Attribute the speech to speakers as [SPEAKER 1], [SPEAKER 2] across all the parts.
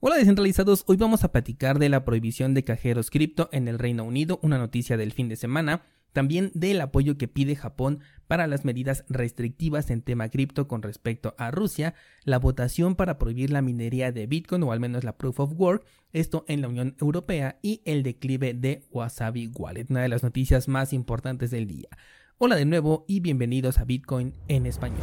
[SPEAKER 1] Hola descentralizados, hoy vamos a platicar de la prohibición de cajeros cripto en el Reino Unido, una noticia del fin de semana, también del apoyo que pide Japón para las medidas restrictivas en tema cripto con respecto a Rusia, la votación para prohibir la minería de Bitcoin o al menos la Proof of Work, esto en la Unión Europea y el declive de Wasabi Wallet, una de las noticias más importantes del día. Hola de nuevo y bienvenidos a Bitcoin en español.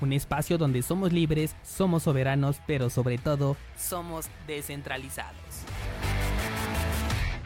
[SPEAKER 1] un espacio donde somos libres, somos soberanos, pero sobre todo somos descentralizados.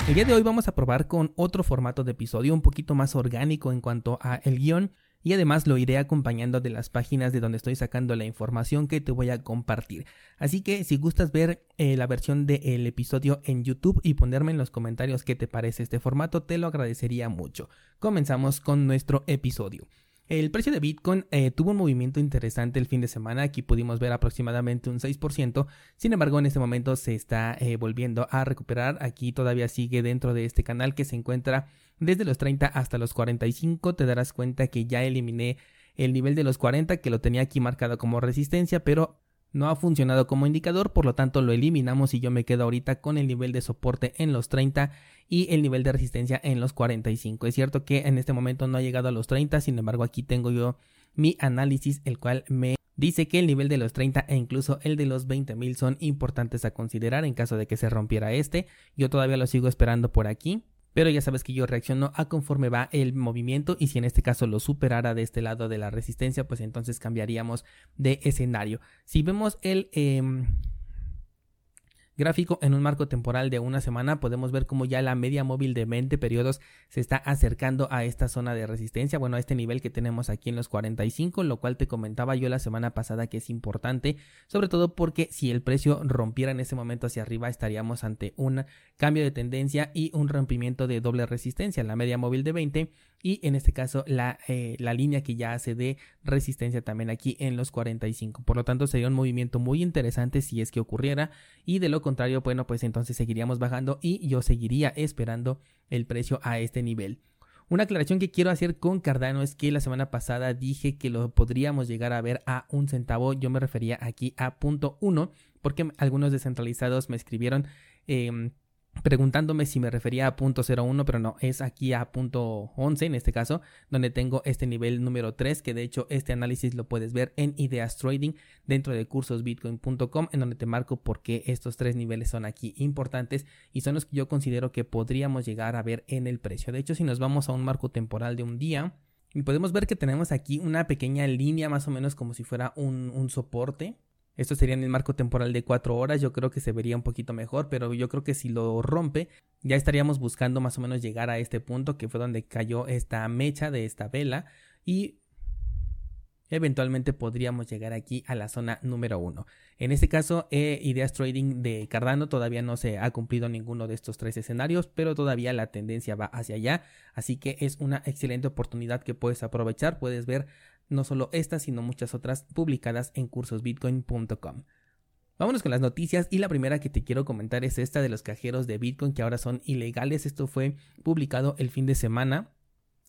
[SPEAKER 1] El día de hoy vamos a probar con otro formato de episodio un poquito más orgánico en cuanto a el guion y además lo iré acompañando de las páginas de donde estoy sacando la información que te voy a compartir. Así que si gustas ver eh, la versión del episodio en YouTube y ponerme en los comentarios qué te parece este formato, te lo agradecería mucho. Comenzamos con nuestro episodio. El precio de Bitcoin eh, tuvo un movimiento interesante el fin de semana, aquí pudimos ver aproximadamente un 6%, sin embargo en este momento se está eh, volviendo a recuperar, aquí todavía sigue dentro de este canal que se encuentra desde los 30 hasta los 45, te darás cuenta que ya eliminé el nivel de los 40 que lo tenía aquí marcado como resistencia, pero no ha funcionado como indicador, por lo tanto lo eliminamos y yo me quedo ahorita con el nivel de soporte en los 30 y el nivel de resistencia en los 45. Es cierto que en este momento no ha llegado a los 30, sin embargo aquí tengo yo mi análisis, el cual me dice que el nivel de los 30 e incluso el de los 20.000 son importantes a considerar en caso de que se rompiera este. Yo todavía lo sigo esperando por aquí. Pero ya sabes que yo reacciono a conforme va el movimiento y si en este caso lo superara de este lado de la resistencia, pues entonces cambiaríamos de escenario. Si vemos el... Em, gráfico en un marco temporal de una semana podemos ver como ya la media móvil de 20 periodos se está acercando a esta zona de resistencia, bueno, a este nivel que tenemos aquí en los 45, lo cual te comentaba yo la semana pasada que es importante, sobre todo porque si el precio rompiera en ese momento hacia arriba estaríamos ante un cambio de tendencia y un rompimiento de doble resistencia, la media móvil de 20 y en este caso la, eh, la línea que ya hace de resistencia también aquí en los 45. Por lo tanto sería un movimiento muy interesante si es que ocurriera y de lo contrario, bueno, pues entonces seguiríamos bajando y yo seguiría esperando el precio a este nivel. Una aclaración que quiero hacer con Cardano es que la semana pasada dije que lo podríamos llegar a ver a un centavo. Yo me refería aquí a punto uno porque algunos descentralizados me escribieron eh, preguntándome si me refería a punto 01, pero no, es aquí a punto 11 en este caso, donde tengo este nivel número 3, que de hecho este análisis lo puedes ver en Ideas Trading dentro de cursosbitcoin.com, en donde te marco por qué estos tres niveles son aquí importantes y son los que yo considero que podríamos llegar a ver en el precio. De hecho, si nos vamos a un marco temporal de un día, podemos ver que tenemos aquí una pequeña línea más o menos como si fuera un, un soporte esto sería en el marco temporal de 4 horas, yo creo que se vería un poquito mejor, pero yo creo que si lo rompe, ya estaríamos buscando más o menos llegar a este punto que fue donde cayó esta mecha de esta vela y eventualmente podríamos llegar aquí a la zona número 1. En este caso, eh, Ideas Trading de Cardano todavía no se ha cumplido ninguno de estos tres escenarios, pero todavía la tendencia va hacia allá, así que es una excelente oportunidad que puedes aprovechar, puedes ver no solo estas, sino muchas otras publicadas en cursosbitcoin.com. Vámonos con las noticias y la primera que te quiero comentar es esta de los cajeros de Bitcoin que ahora son ilegales. Esto fue publicado el fin de semana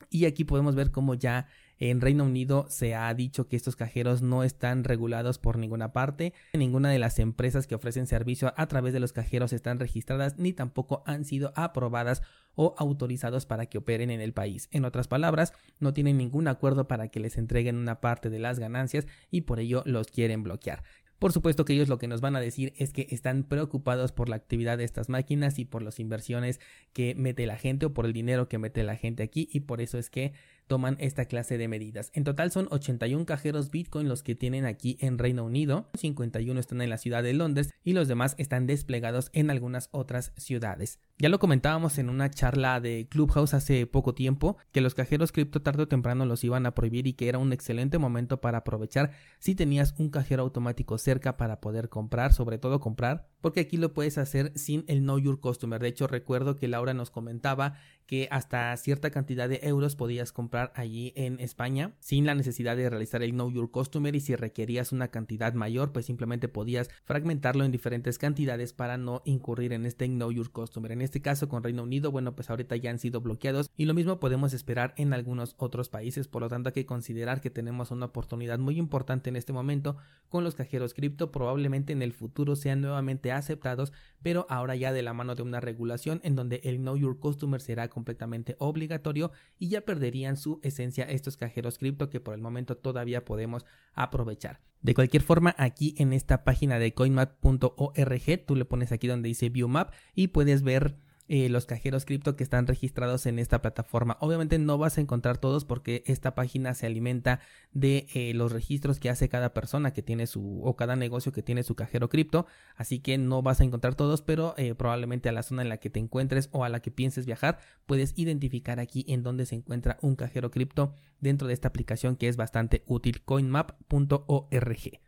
[SPEAKER 1] y aquí podemos ver cómo ya en Reino Unido se ha dicho que estos cajeros no están regulados por ninguna parte. Ninguna de las empresas que ofrecen servicio a través de los cajeros están registradas ni tampoco han sido aprobadas o autorizados para que operen en el país. En otras palabras, no tienen ningún acuerdo para que les entreguen una parte de las ganancias y por ello los quieren bloquear. Por supuesto que ellos lo que nos van a decir es que están preocupados por la actividad de estas máquinas y por las inversiones que mete la gente o por el dinero que mete la gente aquí y por eso es que toman esta clase de medidas. En total son 81 cajeros Bitcoin los que tienen aquí en Reino Unido, 51 están en la ciudad de Londres y los demás están desplegados en algunas otras ciudades. Ya lo comentábamos en una charla de Clubhouse hace poco tiempo, que los cajeros cripto tarde o temprano los iban a prohibir y que era un excelente momento para aprovechar si tenías un cajero automático cerca para poder comprar, sobre todo comprar, porque aquí lo puedes hacer sin el Know Your Customer. De hecho, recuerdo que Laura nos comentaba que hasta cierta cantidad de euros podías comprar allí en España sin la necesidad de realizar el Know Your Customer y si requerías una cantidad mayor pues simplemente podías fragmentarlo en diferentes cantidades para no incurrir en este Know Your Customer. En este caso con Reino Unido bueno pues ahorita ya han sido bloqueados y lo mismo podemos esperar en algunos otros países por lo tanto hay que considerar que tenemos una oportunidad muy importante en este momento con los cajeros cripto probablemente en el futuro sean nuevamente aceptados pero ahora ya de la mano de una regulación en donde el Know Your Customer será completamente obligatorio y ya perderían su esencia estos cajeros cripto que por el momento todavía podemos aprovechar. De cualquier forma, aquí en esta página de coinmap.org, tú le pones aquí donde dice View Map y puedes ver eh, los cajeros cripto que están registrados en esta plataforma. Obviamente no vas a encontrar todos porque esta página se alimenta de eh, los registros que hace cada persona que tiene su o cada negocio que tiene su cajero cripto. Así que no vas a encontrar todos, pero eh, probablemente a la zona en la que te encuentres o a la que pienses viajar, puedes identificar aquí en donde se encuentra un cajero cripto dentro de esta aplicación que es bastante útil, coinmap.org.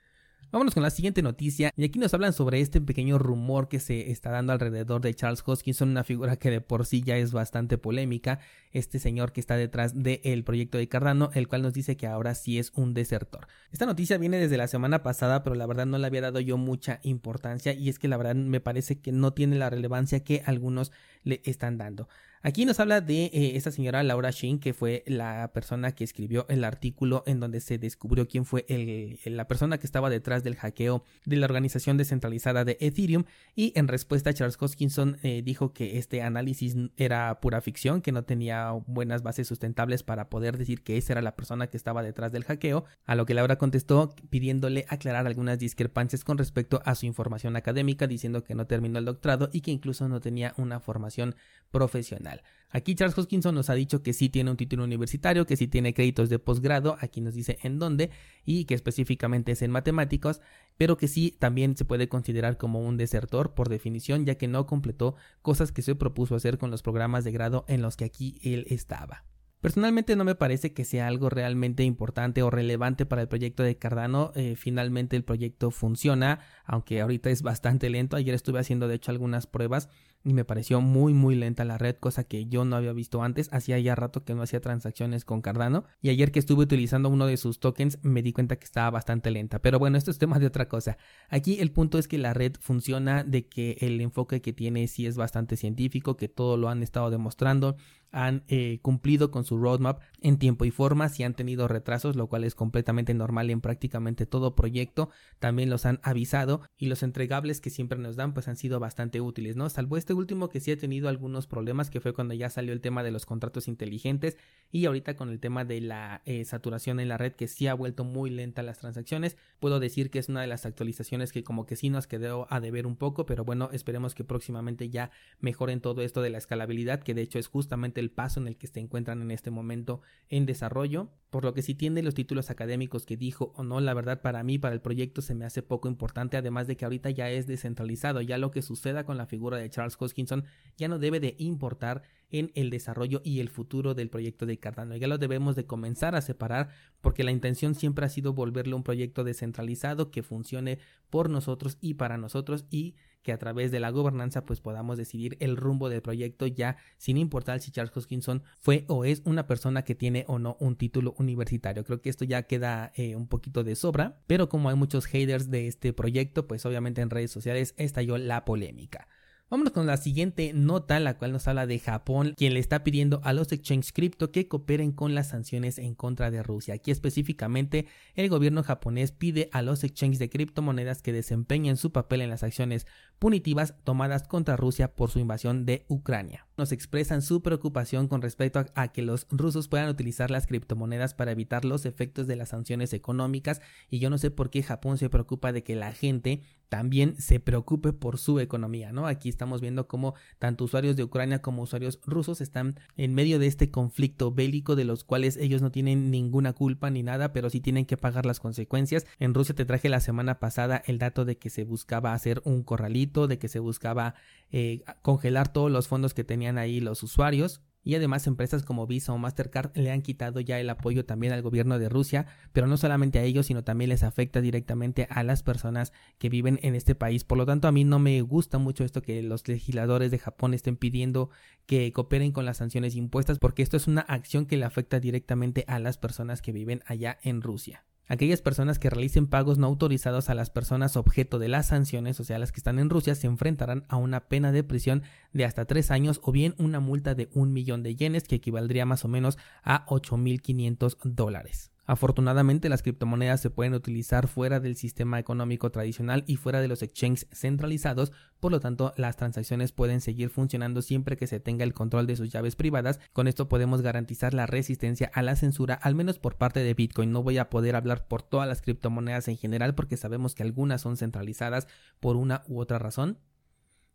[SPEAKER 1] Vámonos con la siguiente noticia y aquí nos hablan sobre este pequeño rumor que se está dando alrededor de Charles Hoskinson, una figura que de por sí ya es bastante polémica, este señor que está detrás del proyecto de Cardano, el cual nos dice que ahora sí es un desertor. Esta noticia viene desde la semana pasada, pero la verdad no le había dado yo mucha importancia y es que la verdad me parece que no tiene la relevancia que algunos le están dando. Aquí nos habla de eh, esta señora Laura Shin, que fue la persona que escribió el artículo en donde se descubrió quién fue la persona que estaba detrás del hackeo de la organización descentralizada de Ethereum. Y en respuesta, Charles Hoskinson eh, dijo que este análisis era pura ficción, que no tenía buenas bases sustentables para poder decir que esa era la persona que estaba detrás del hackeo. A lo que Laura contestó pidiéndole aclarar algunas discrepancias con respecto a su información académica, diciendo que no terminó el doctorado y que incluso no tenía una formación profesional. Aquí Charles Hoskinson nos ha dicho que sí tiene un título universitario, que sí tiene créditos de posgrado, aquí nos dice en dónde y que específicamente es en matemáticos, pero que sí también se puede considerar como un desertor por definición, ya que no completó cosas que se propuso hacer con los programas de grado en los que aquí él estaba. Personalmente no me parece que sea algo realmente importante o relevante para el proyecto de Cardano. Eh, finalmente el proyecto funciona, aunque ahorita es bastante lento. Ayer estuve haciendo de hecho algunas pruebas y me pareció muy muy lenta la red, cosa que yo no había visto antes. Hacía ya rato que no hacía transacciones con Cardano y ayer que estuve utilizando uno de sus tokens me di cuenta que estaba bastante lenta. Pero bueno, esto es tema de otra cosa. Aquí el punto es que la red funciona, de que el enfoque que tiene sí es bastante científico, que todo lo han estado demostrando han eh, cumplido con su roadmap en tiempo y forma, si han tenido retrasos, lo cual es completamente normal en prácticamente todo proyecto, también los han avisado y los entregables que siempre nos dan pues han sido bastante útiles, ¿no? Salvo este último que sí ha tenido algunos problemas, que fue cuando ya salió el tema de los contratos inteligentes y ahorita con el tema de la eh, saturación en la red que sí ha vuelto muy lenta las transacciones, puedo decir que es una de las actualizaciones que como que sí nos quedó a deber un poco, pero bueno, esperemos que próximamente ya mejoren todo esto de la escalabilidad, que de hecho es justamente el paso en el que se encuentran en este momento en desarrollo, por lo que si tiene los títulos académicos que dijo o no, la verdad para mí, para el proyecto se me hace poco importante, además de que ahorita ya es descentralizado, ya lo que suceda con la figura de Charles Hoskinson ya no debe de importar en el desarrollo y el futuro del proyecto de Cardano. Ya lo debemos de comenzar a separar porque la intención siempre ha sido volverlo un proyecto descentralizado que funcione por nosotros y para nosotros y que a través de la gobernanza pues podamos decidir el rumbo del proyecto ya sin importar si Charles Hoskinson fue o es una persona que tiene o no un título universitario. Creo que esto ya queda eh, un poquito de sobra, pero como hay muchos haters de este proyecto pues obviamente en redes sociales estalló la polémica. Vámonos con la siguiente nota, la cual nos habla de Japón, quien le está pidiendo a los exchanges cripto que cooperen con las sanciones en contra de Rusia. Aquí específicamente, el gobierno japonés pide a los exchanges de criptomonedas que desempeñen su papel en las acciones punitivas tomadas contra Rusia por su invasión de Ucrania. Nos expresan su preocupación con respecto a, que los rusos puedan utilizar las criptomonedas para evitar los efectos de las sanciones económicas y yo no sé por qué Japón se preocupa de que la gente también se preocupe por su economía, ¿no? Aquí estamos viendo cómo tanto usuarios de Ucrania como usuarios rusos están en medio de este conflicto bélico de los cuales ellos no tienen ninguna culpa ni nada, pero sí tienen que pagar las consecuencias. En Rusia te traje la semana pasada el dato de que se buscaba hacer un corralito, de que se buscaba eh, congelar todos los fondos que tenían ahí los usuarios y además empresas como Visa o Mastercard le han quitado ya el apoyo también al gobierno de Rusia, pero no solamente a ellos, sino también les afecta directamente a las personas que viven en este país. Por lo tanto, a mí no me gusta mucho esto que los legisladores de Japón estén pidiendo que cooperen con las sanciones impuestas, porque esto es una acción que le afecta directamente a las personas que viven allá en Rusia. Aquellas personas que realicen pagos no autorizados a las personas objeto de las sanciones, o sea, las que están en Rusia, se enfrentarán a una pena de prisión de hasta tres años o bien una multa de un millón de yenes, que equivaldría más o menos a 8.500 dólares. Afortunadamente las criptomonedas se pueden utilizar fuera del sistema económico tradicional y fuera de los exchanges centralizados, por lo tanto las transacciones pueden seguir funcionando siempre que se tenga el control de sus llaves privadas. Con esto podemos garantizar la resistencia a la censura, al menos por parte de Bitcoin. No voy a poder hablar por todas las criptomonedas en general porque sabemos que algunas son centralizadas por una u otra razón.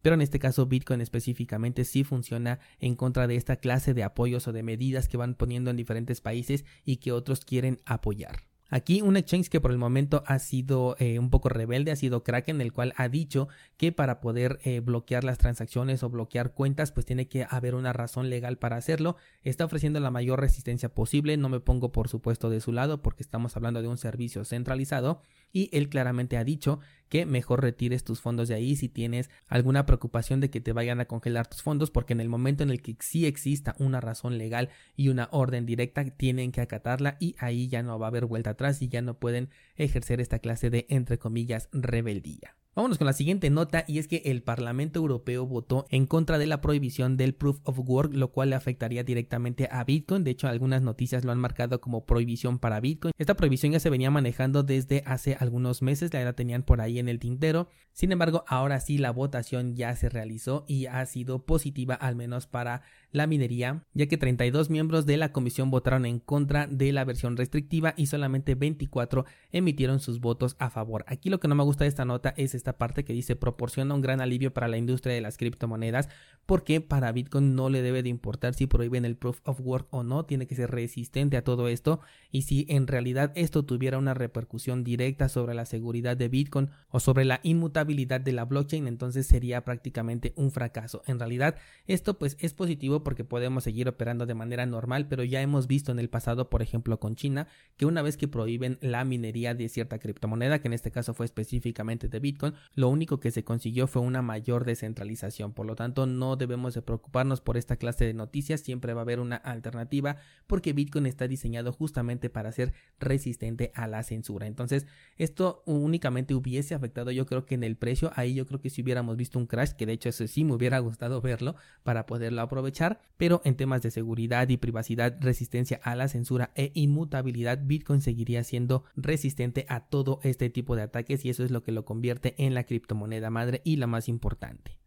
[SPEAKER 1] Pero en este caso Bitcoin específicamente sí funciona en contra de esta clase de apoyos o de medidas que van poniendo en diferentes países y que otros quieren apoyar. Aquí un exchange que por el momento ha sido eh, un poco rebelde ha sido Kraken, el cual ha dicho que para poder eh, bloquear las transacciones o bloquear cuentas pues tiene que haber una razón legal para hacerlo. Está ofreciendo la mayor resistencia posible, no me pongo por supuesto de su lado porque estamos hablando de un servicio centralizado y él claramente ha dicho que mejor retires tus fondos de ahí si tienes alguna preocupación de que te vayan a congelar tus fondos porque en el momento en el que sí exista una razón legal y una orden directa tienen que acatarla y ahí ya no va a haber vuelta atrás y ya no pueden ejercer esta clase de entre comillas rebeldía. Vámonos con la siguiente nota y es que el Parlamento Europeo votó en contra de la prohibición del Proof of Work, lo cual le afectaría directamente a Bitcoin. De hecho, algunas noticias lo han marcado como prohibición para Bitcoin. Esta prohibición ya se venía manejando desde hace algunos meses, la tenían por ahí en el tintero. Sin embargo, ahora sí la votación ya se realizó y ha sido positiva al menos para la minería, ya que 32 miembros de la comisión votaron en contra de la versión restrictiva y solamente 24 emitieron sus votos a favor. Aquí lo que no me gusta de esta nota es esta parte que dice proporciona un gran alivio para la industria de las criptomonedas porque para Bitcoin no le debe de importar si prohíben el proof of work o no, tiene que ser resistente a todo esto y si en realidad esto tuviera una repercusión directa sobre la seguridad de Bitcoin o sobre la inmutabilidad de la blockchain, entonces sería prácticamente un fracaso. En realidad esto pues es positivo porque podemos seguir operando de manera normal, pero ya hemos visto en el pasado, por ejemplo con China, que una vez que prohíben la minería de cierta criptomoneda, que en este caso fue específicamente de Bitcoin, lo único que se consiguió fue una mayor descentralización. Por lo tanto, no debemos de preocuparnos por esta clase de noticias, siempre va a haber una alternativa porque Bitcoin está diseñado justamente para ser resistente a la censura. Entonces, esto únicamente hubiese afectado yo creo que en el precio, ahí yo creo que si hubiéramos visto un crash, que de hecho eso sí me hubiera gustado verlo para poderlo aprovechar, pero en temas de seguridad y privacidad, resistencia a la censura e inmutabilidad, Bitcoin seguiría siendo resistente a todo este tipo de ataques y eso es lo que lo convierte en la criptomoneda madre y la más importante.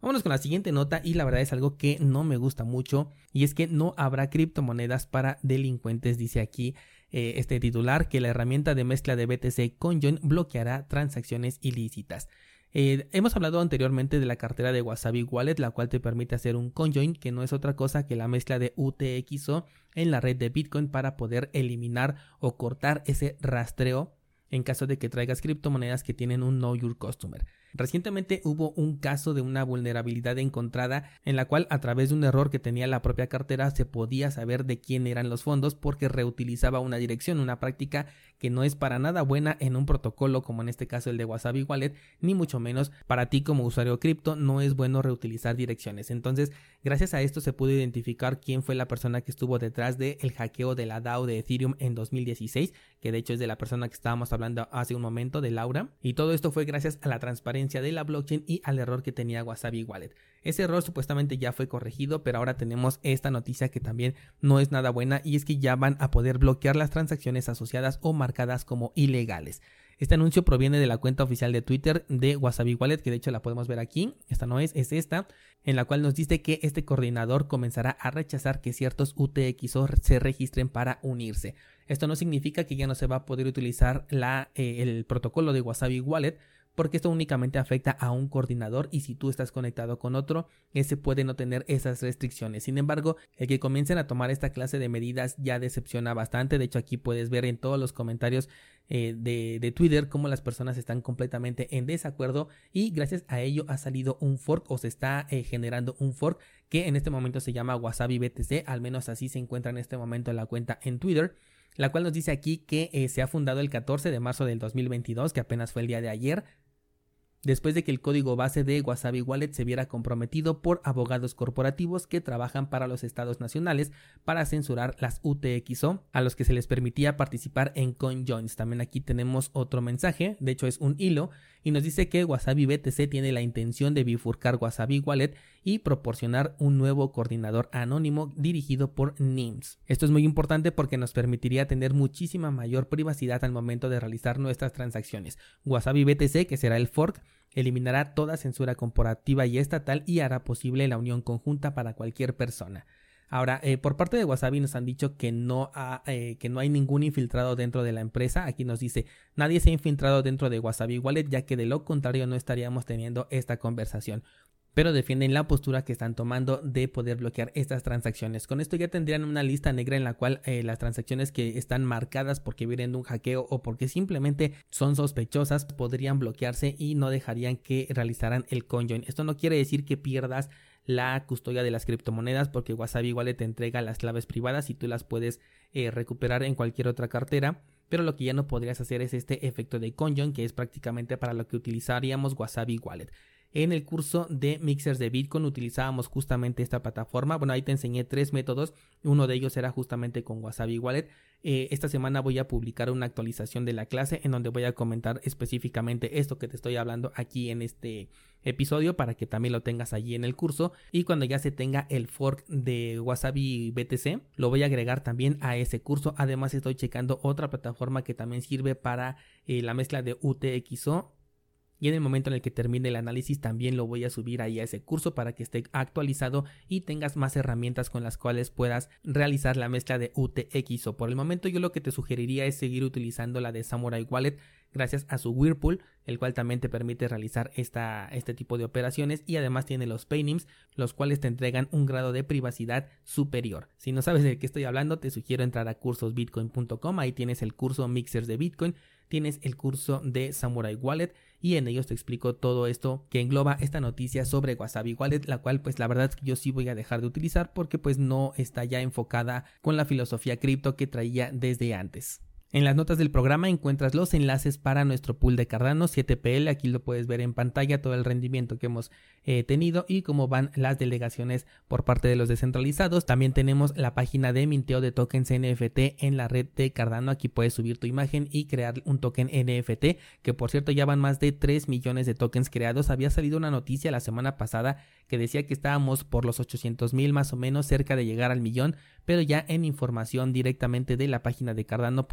[SPEAKER 1] Vámonos con la siguiente nota y la verdad es algo que no me gusta mucho y es que no habrá criptomonedas para delincuentes, dice aquí eh, este titular que la herramienta de mezcla de BTC Coinjoin bloqueará transacciones ilícitas. Eh, hemos hablado anteriormente de la cartera de Wasabi Wallet, la cual te permite hacer un conjoin, que no es otra cosa que la mezcla de UTXO en la red de Bitcoin para poder eliminar o cortar ese rastreo en caso de que traigas criptomonedas que tienen un Know Your Customer. Recientemente hubo un caso de una vulnerabilidad encontrada en la cual a través de un error que tenía la propia cartera se podía saber de quién eran los fondos porque reutilizaba una dirección, una práctica que no es para nada buena en un protocolo como en este caso el de Wasabi Wallet, ni mucho menos para ti como usuario cripto no es bueno reutilizar direcciones. Entonces, gracias a esto se pudo identificar quién fue la persona que estuvo detrás del el hackeo de la DAO de Ethereum en 2016, que de hecho es de la persona que estábamos hablando hace un momento, de Laura, y todo esto fue gracias a la transparencia de la blockchain y al error que tenía Wasabi Wallet. Ese error supuestamente ya fue corregido, pero ahora tenemos esta noticia que también no es nada buena y es que ya van a poder bloquear las transacciones asociadas o marcadas como ilegales. Este anuncio proviene de la cuenta oficial de Twitter de Wasabi Wallet, que de hecho la podemos ver aquí. Esta no es, es esta, en la cual nos dice que este coordinador comenzará a rechazar que ciertos UTXO se registren para unirse. Esto no significa que ya no se va a poder utilizar eh, el protocolo de Wasabi Wallet, porque esto únicamente afecta a un coordinador y si tú estás conectado con otro, ese puede no tener esas restricciones. Sin embargo, el que comiencen a tomar esta clase de medidas ya decepciona bastante. De hecho, aquí puedes ver en todos los comentarios eh, de, Twitter cómo las personas están completamente en desacuerdo y gracias a ello ha salido un fork o se está eh, generando un fork que en este momento se llama Wasabi BTC, al menos así se encuentra en este momento en la cuenta en Twitter la cual nos dice aquí que eh, se ha fundado el 14 de marzo del 2022, que apenas fue el día de ayer, después de que el código base de Wasabi Wallet se viera comprometido por abogados corporativos que trabajan para los estados nacionales para censurar las UTXO a los que se les permitía participar en CoinJoins. También aquí tenemos otro mensaje, de hecho es un hilo, y nos dice que Wasabi BTC tiene la intención de bifurcar Wasabi Wallet y proporcionar un nuevo coordinador anónimo dirigido por NIMS. Esto es muy importante porque nos permitiría tener muchísima mayor privacidad al momento de realizar nuestras transacciones. Wasabi BTC, que será el fork, eliminará toda censura corporativa y estatal y hará posible la unión conjunta para cualquier persona. Ahora, eh, por parte de Wasabi nos han dicho que no, eh, que no hay ningún infiltrado dentro de la empresa. Aquí nos dice, nadie se ha infiltrado dentro de Wasabi Wallet, ya que de lo contrario no estaríamos teniendo esta conversación pero defienden la postura que están tomando de poder bloquear estas transacciones. Con esto ya tendrían una lista negra en la cual eh, las transacciones que están marcadas porque vienen de un hackeo o porque simplemente son sospechosas podrían bloquearse y no dejarían que realizaran el conjoin. Esto no quiere decir que pierdas la custodia de las criptomonedas porque Wasabi igual te entrega las claves privadas y tú las puedes eh, recuperar en cualquier otra cartera pero lo que ya no podrías hacer es este efecto de conjoin que es prácticamente para lo que utilizaríamos Wasabi Wallet. En el curso de mixers de Bitcoin utilizábamos justamente esta plataforma. Bueno, ahí te enseñé tres métodos. Uno de ellos era justamente con Wasabi Wallet. Eh, esta semana voy a publicar una actualización de la clase en donde voy a comentar específicamente esto que te estoy hablando aquí en este episodio para que también lo tengas allí en el curso. Y cuando ya se tenga el fork de Wasabi BTC, lo voy a agregar también a ese curso. Además estoy checando otra plataforma que también sirve para eh, la mezcla de UTXO y en el momento en el que termine el análisis también lo voy a subir ahí a ese curso para que esté actualizado y tengas más herramientas con las cuales puedas realizar la mezcla de UTX o por el momento yo lo que te sugeriría es seguir utilizando la de Samurai Wallet gracias a su Whirlpool, el cual también te permite realizar esta, este tipo de operaciones y además tiene los paynims, los cuales te entregan un grado de privacidad superior. Si no sabes de qué estoy hablando, te sugiero entrar a cursosbitcoin.com, ahí tienes el curso Mixers de Bitcoin, tienes el curso de Samurai Wallet y en ellos te explico todo esto que engloba esta noticia sobre Wasabi Wallet, la cual pues la verdad es que yo sí voy a dejar de utilizar porque pues no está ya enfocada con la filosofía cripto que traía desde antes. En las notas del programa encuentras los enlaces para nuestro pool de Cardano 7PL. Aquí lo puedes ver en pantalla todo el rendimiento que hemos eh, tenido y cómo van las delegaciones por parte de los descentralizados. También tenemos la página de minteo de tokens NFT en la red de Cardano. Aquí puedes subir tu imagen y crear un token NFT, que por cierto ya van más de 3 millones de tokens creados. Había salido una noticia la semana pasada que decía que estábamos por los 800 mil más o menos cerca de llegar al millón, pero ya en información directamente de la página de Cardano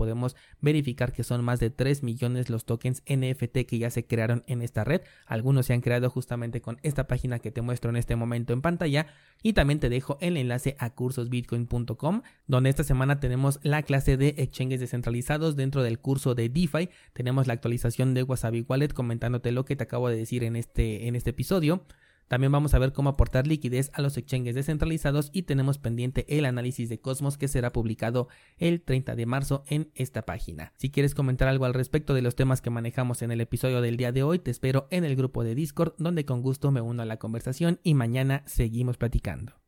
[SPEAKER 1] verificar que son más de 3 millones los tokens NFT que ya se crearon en esta red. Algunos se han creado justamente con esta página que te muestro en este momento en pantalla y también te dejo el enlace a cursosbitcoin.com donde esta semana tenemos la clase de exchanges descentralizados dentro del curso de DeFi. Tenemos la actualización de Wasabi Wallet comentándote lo que te acabo de decir en este, en este episodio. También vamos a ver cómo aportar liquidez a los exchanges descentralizados y tenemos pendiente el análisis de Cosmos que será publicado el 30 de marzo en esta página. Si quieres comentar algo al respecto de los temas que manejamos en el episodio del día de hoy, te espero en el grupo de Discord donde con gusto me uno a la conversación y mañana seguimos platicando.